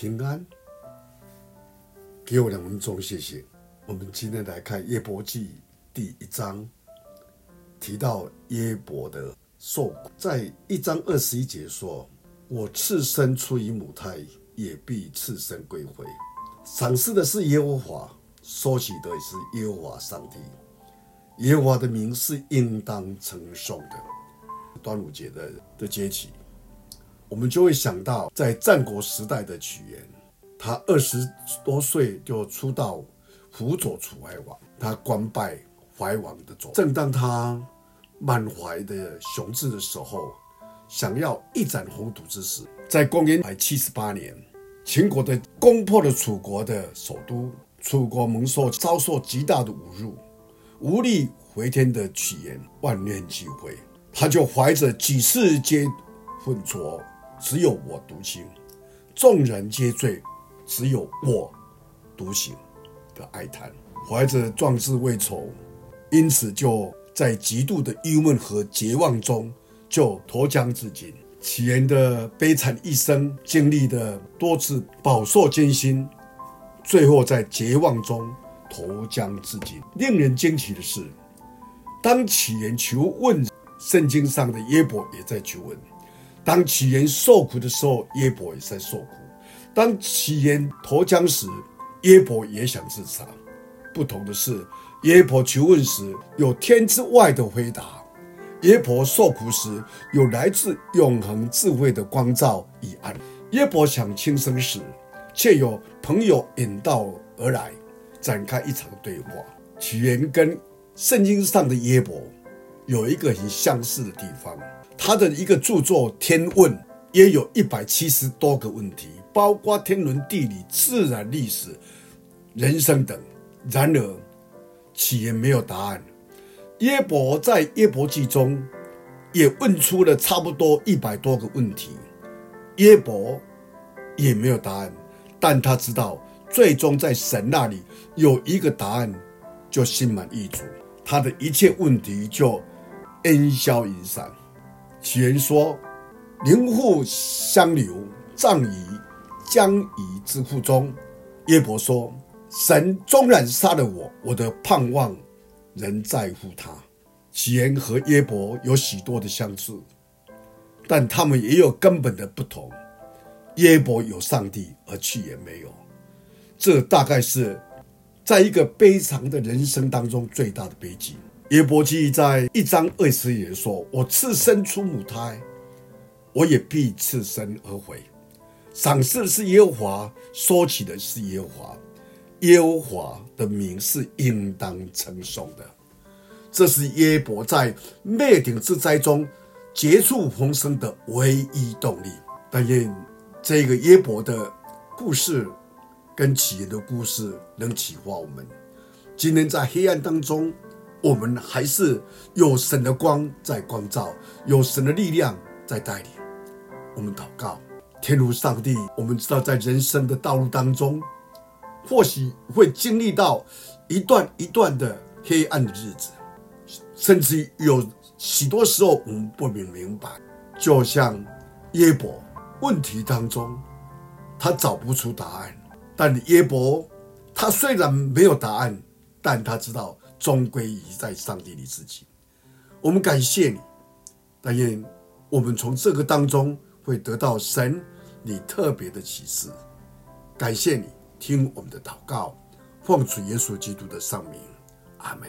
平安。给我两分钟，谢谢。我们今天来看约伯记第一章，提到耶伯的受苦，在一章二十一节说：“我赤身出于母胎，也必赤身归回。”赏赐的是耶和华，收取的也是耶和华上帝。耶和华的名是应当称颂的。端午节的的节气，我们就会想到在战国时代的屈原，他二十多岁就出道辅佐楚怀王，他官拜怀王的左。正当他满怀的雄志的时候，想要一展宏图之时，在公元百七十八年，秦国的攻破了楚国的首都，楚国蒙受遭受极大的侮辱。无力回天的屈原万念俱灰，他就怀着几世皆浑浊，只有我独行；众人皆醉，只有我独醒的哀叹，怀着壮志未酬，因此就在极度的郁闷和绝望中就投江自尽。起源的悲惨一生，经历的多次饱受艰辛，最后在绝望中。投江自尽。令人惊奇的是，当起源求问，圣经上的耶伯也在求问；当屈原受苦的时候，耶伯也在受苦；当屈原投江时，耶伯也想自杀。不同的是，耶伯求问时有天之外的回答；耶伯受苦时有来自永恒智慧的光照与安慰。约伯想轻生时，却有朋友引道而来。展开一场对话。屈原跟圣经上的耶伯有一个很相似的地方，他的一个著作《天问》也有一百七十多个问题，包括天文、地理、自然、历史、人生等。然而，屈原没有答案。耶伯在耶伯记中也问出了差不多一百多个问题，耶伯也没有答案，但他知道。最终在神那里有一个答案，就心满意足，他的一切问题就烟消云散。屈原说：“灵复相留，葬于江鱼之腹中。”耶伯说：“神纵然杀了我，我的盼望仍在乎他。”屈原和耶伯有许多的相似，但他们也有根本的不同。耶伯有上帝，而去，也没有。这大概是在一个悲惨的人生当中最大的悲剧。耶伯记在一章二十节说：“我赤身出母胎，我也必赤身而回。赏赐的是耶和华，收起的是耶和华。耶和华的名是应当称颂的。”这是耶伯在灭顶之灾中绝处逢生的唯一动力。但愿这个耶伯的故事。跟屈原的故事能启发我们。今天在黑暗当中，我们还是有神的光在光照，有神的力量在带领。我们祷告，天如上帝，我们知道在人生的道路当中，或许会经历到一段一段的黑暗的日子，甚至有许多时候我们不明明白。就像耶伯问题当中，他找不出答案。但耶伯，他虽然没有答案，但他知道终归已在上帝你自己。我们感谢你，但愿我们从这个当中会得到神你特别的启示。感谢你听我们的祷告，奉主耶稣基督的圣名，阿门。